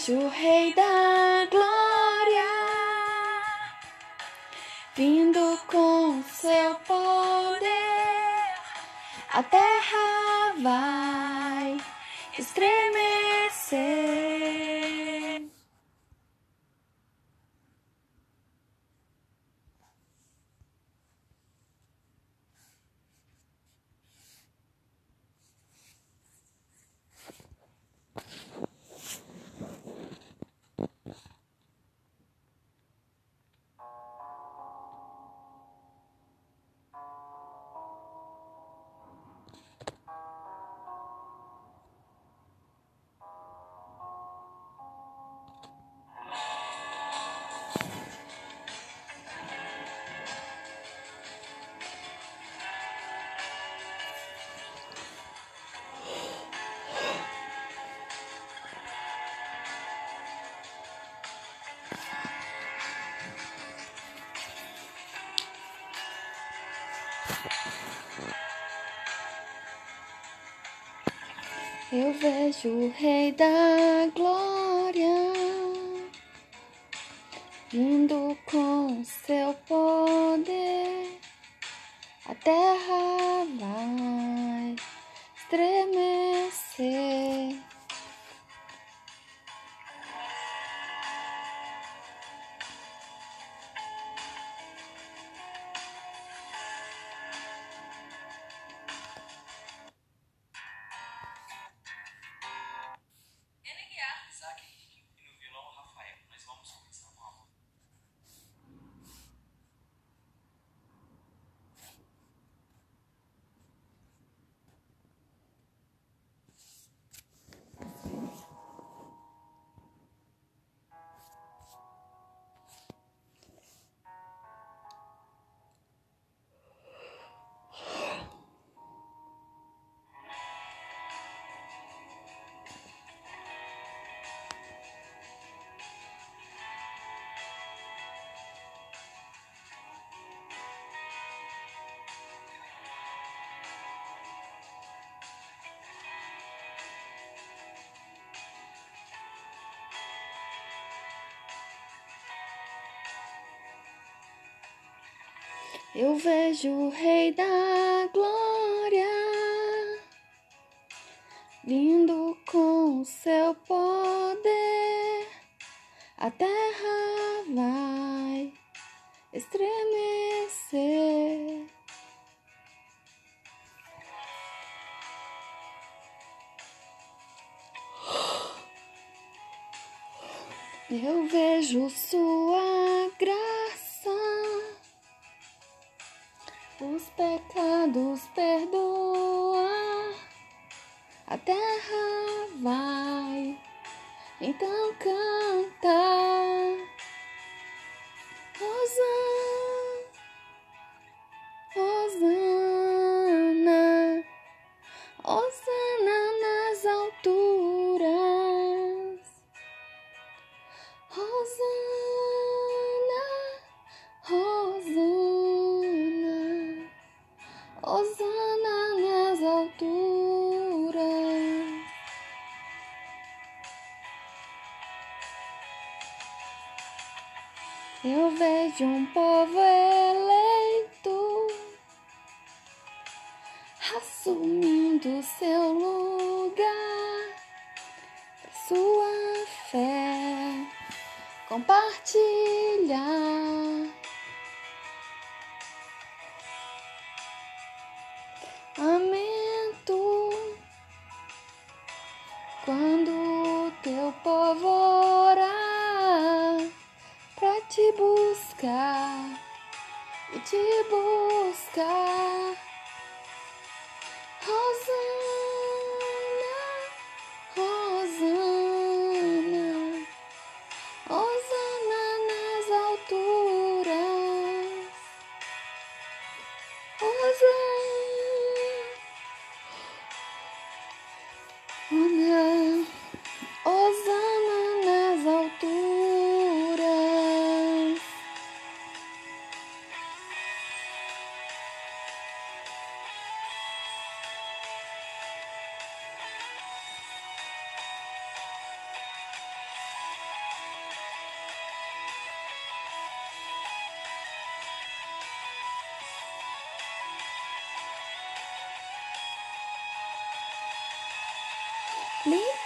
Vejo o Rei da Glória vindo com seu poder. A terra vai estremecer. Eu vejo o Rei da Glória vindo com seu poder. A terra vai estremecer. Eu vejo o Rei da Glória vindo com seu poder. A terra vai estremecer. A terra vai, então canta. Hosana, Eu vejo um povo eleito assumindo seu lugar, sua fé compartilhar. Leave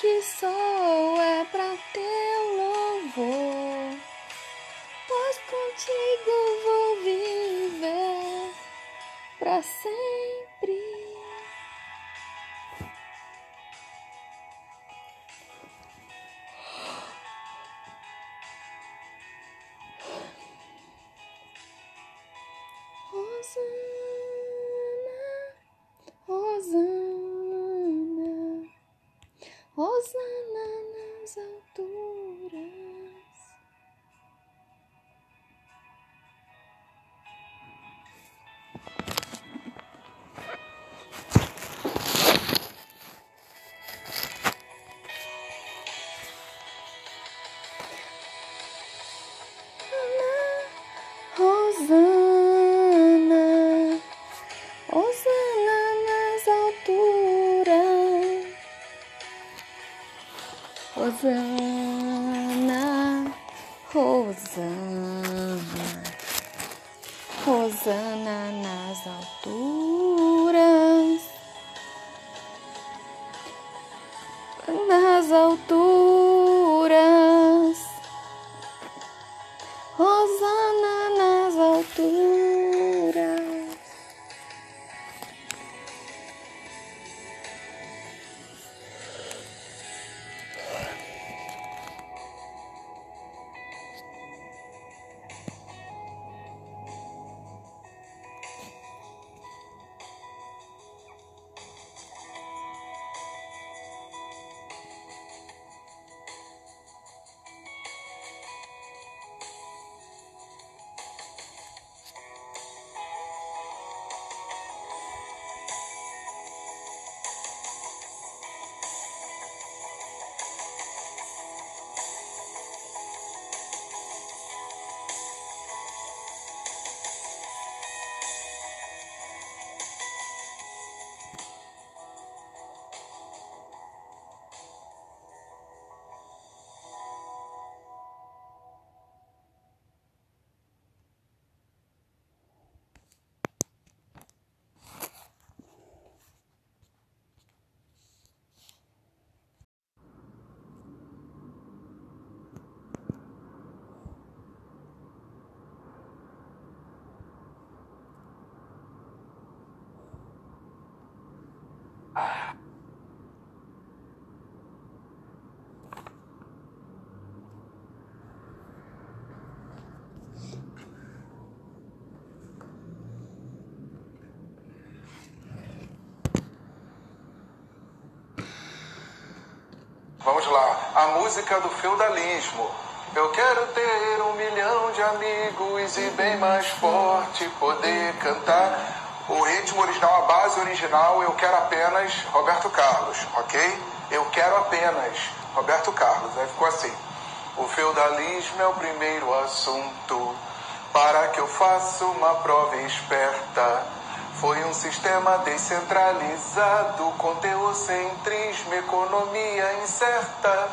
que sou é pra teu louvor. Pois contigo vou viver pra sempre. Rosana, Rosana, Rosana, Rosana nas alturas. Nas alturas. Vamos lá. A música do feudalismo. Eu quero ter um milhão de amigos e bem mais forte poder cantar. O ritmo original, a base original, eu quero apenas Roberto Carlos, ok? Eu quero apenas Roberto Carlos. Aí ficou assim. O feudalismo é o primeiro assunto para que eu faça uma prova esperta. Foi um sistema descentralizado com teocentrismo, economia incerta.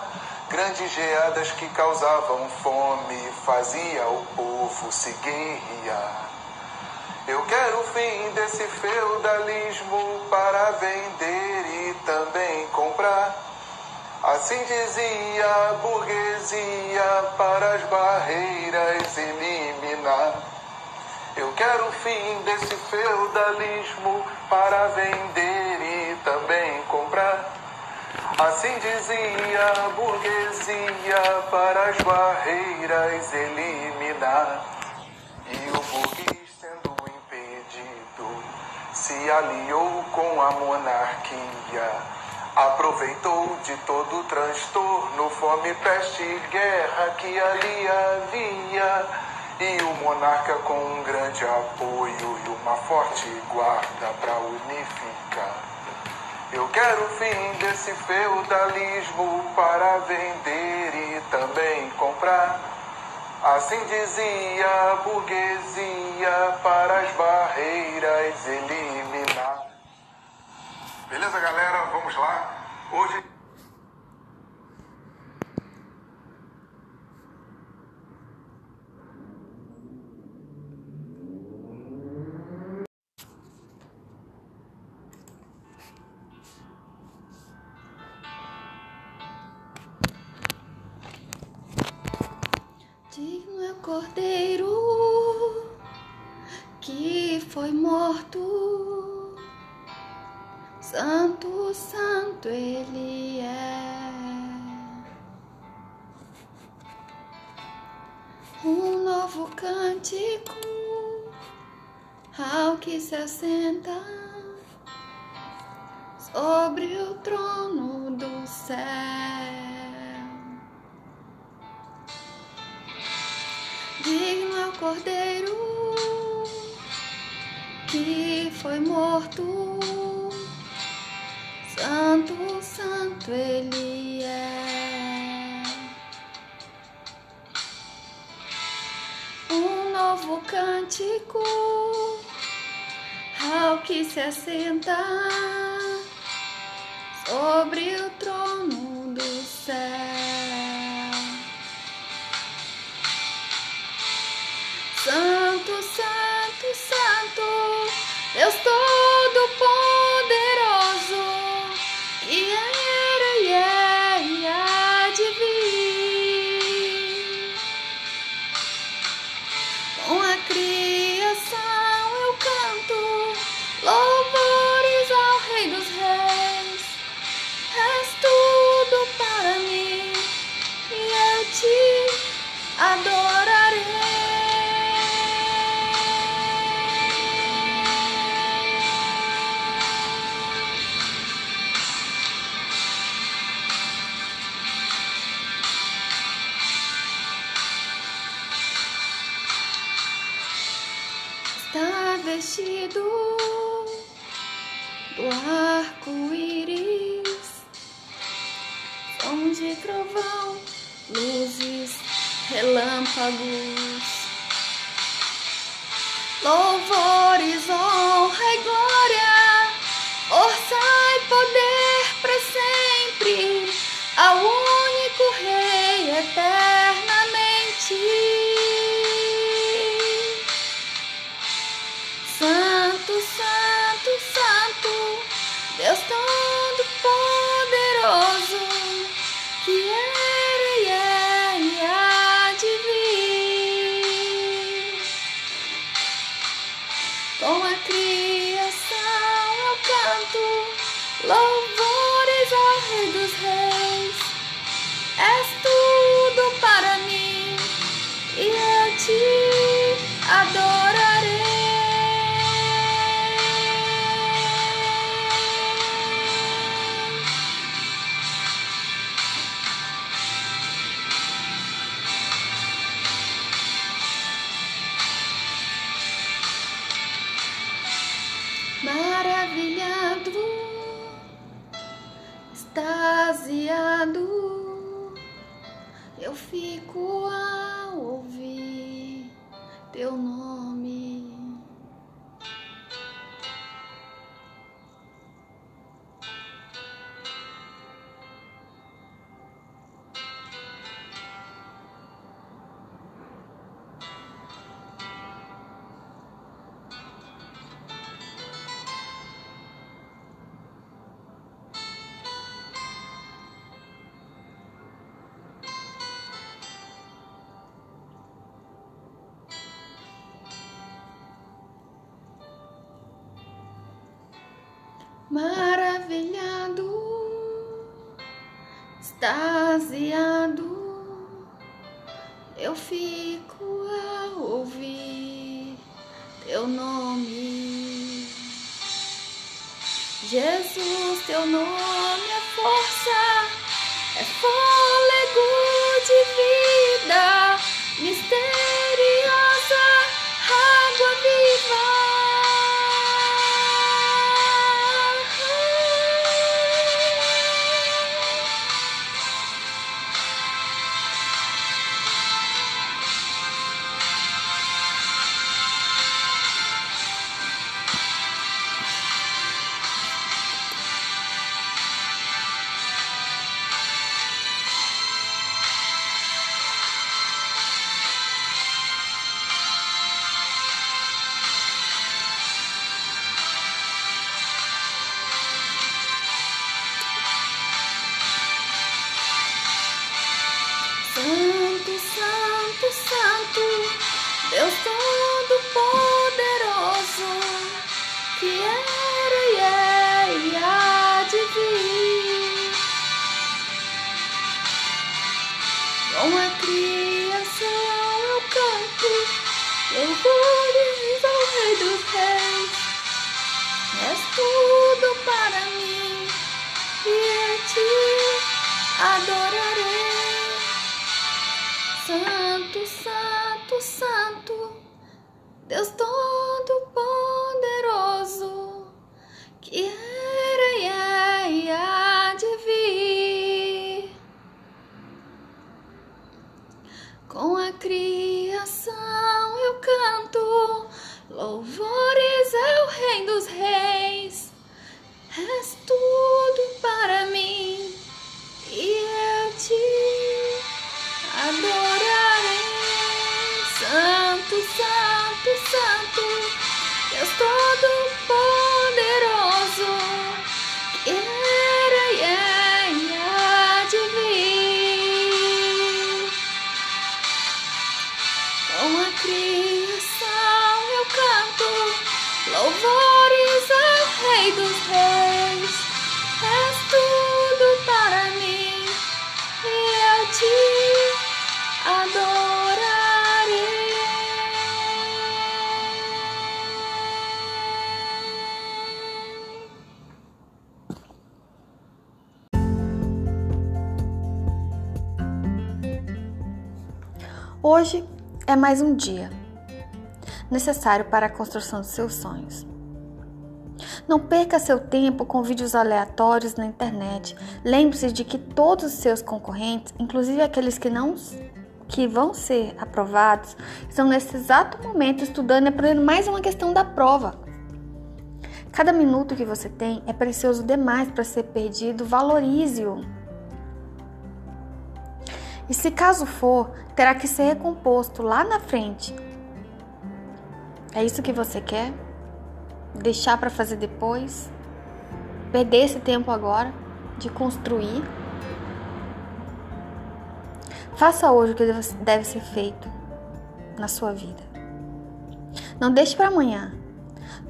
Grandes geadas que causavam fome, fazia o povo se guerrear. Eu quero o fim desse feudalismo para vender e também comprar. Assim dizia a burguesia para as barreiras eliminar. Quero o fim desse feudalismo para vender e também comprar. Assim dizia a burguesia para as barreiras eliminar. E o burguês sendo impedido se aliou com a monarquia. Aproveitou de todo o transtorno, fome, peste e guerra que ali havia. Monarca com um grande apoio e uma forte guarda para unificar. Eu quero o fim desse feudalismo para vender e também comprar. Assim dizia a burguesia para as barreiras eliminar. Beleza, galera? Vamos lá. Hoje. Cordeiro que foi morto. Santo, santo ele é. Um novo cântico ao que se assenta sobre o trono do céu. Digno é o cordeiro que foi morto. Santo, santo ele é. Um novo cântico ao que se assenta sobre o trono Está vestido do arco-íris, som de trovão, luzes, relâmpagos, louvores, honra e glória, força e poder para sempre, ao único Rei eternamente. Louvores extasiado, eu fico ao ouvir teu nome. Maravilhado, extasiado, eu fico ao ouvir teu nome. Jesus, teu nome Santo, Deus Todo-Poderoso, que era e é e há de vir. Com a criação eu canto, louvores ao Rei dos Reis. És tudo para mim e a ti adorarei. Deus Todo-Poderoso, é mais um dia necessário para a construção dos seus sonhos. Não perca seu tempo com vídeos aleatórios na internet. Lembre-se de que todos os seus concorrentes, inclusive aqueles que não que vão ser aprovados, estão nesse exato momento estudando e aprendendo mais uma questão da prova. Cada minuto que você tem é precioso demais para ser perdido. Valorize-o. E se caso for, terá que ser recomposto lá na frente. É isso que você quer? Deixar para fazer depois? Perder esse tempo agora de construir? Faça hoje o que deve ser feito na sua vida. Não deixe para amanhã.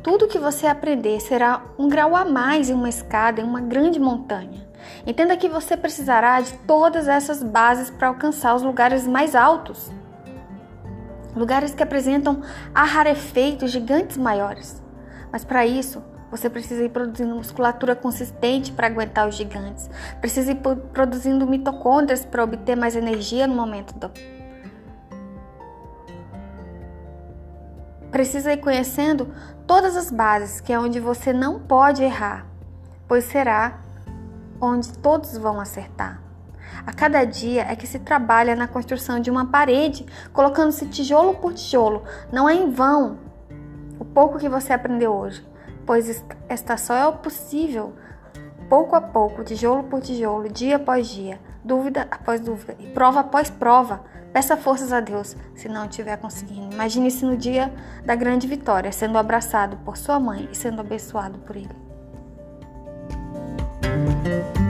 Tudo que você aprender será um grau a mais em uma escada, em uma grande montanha. Entenda que você precisará de todas essas bases para alcançar os lugares mais altos. Lugares que apresentam a rarefeitos gigantes maiores. Mas para isso, você precisa ir produzindo musculatura consistente para aguentar os gigantes. Precisa ir produzindo mitocôndrias para obter mais energia no momento do. Precisa ir conhecendo todas as bases, que é onde você não pode errar, pois será onde todos vão acertar. A cada dia é que se trabalha na construção de uma parede, colocando-se tijolo por tijolo. Não é em vão o pouco que você aprendeu hoje, pois esta só é o possível, pouco a pouco, tijolo por tijolo, dia após dia, dúvida após dúvida e prova após prova. Peça forças a Deus se não estiver conseguindo. Imagine-se no dia da grande vitória, sendo abraçado por sua mãe e sendo abençoado por ele. Thank you.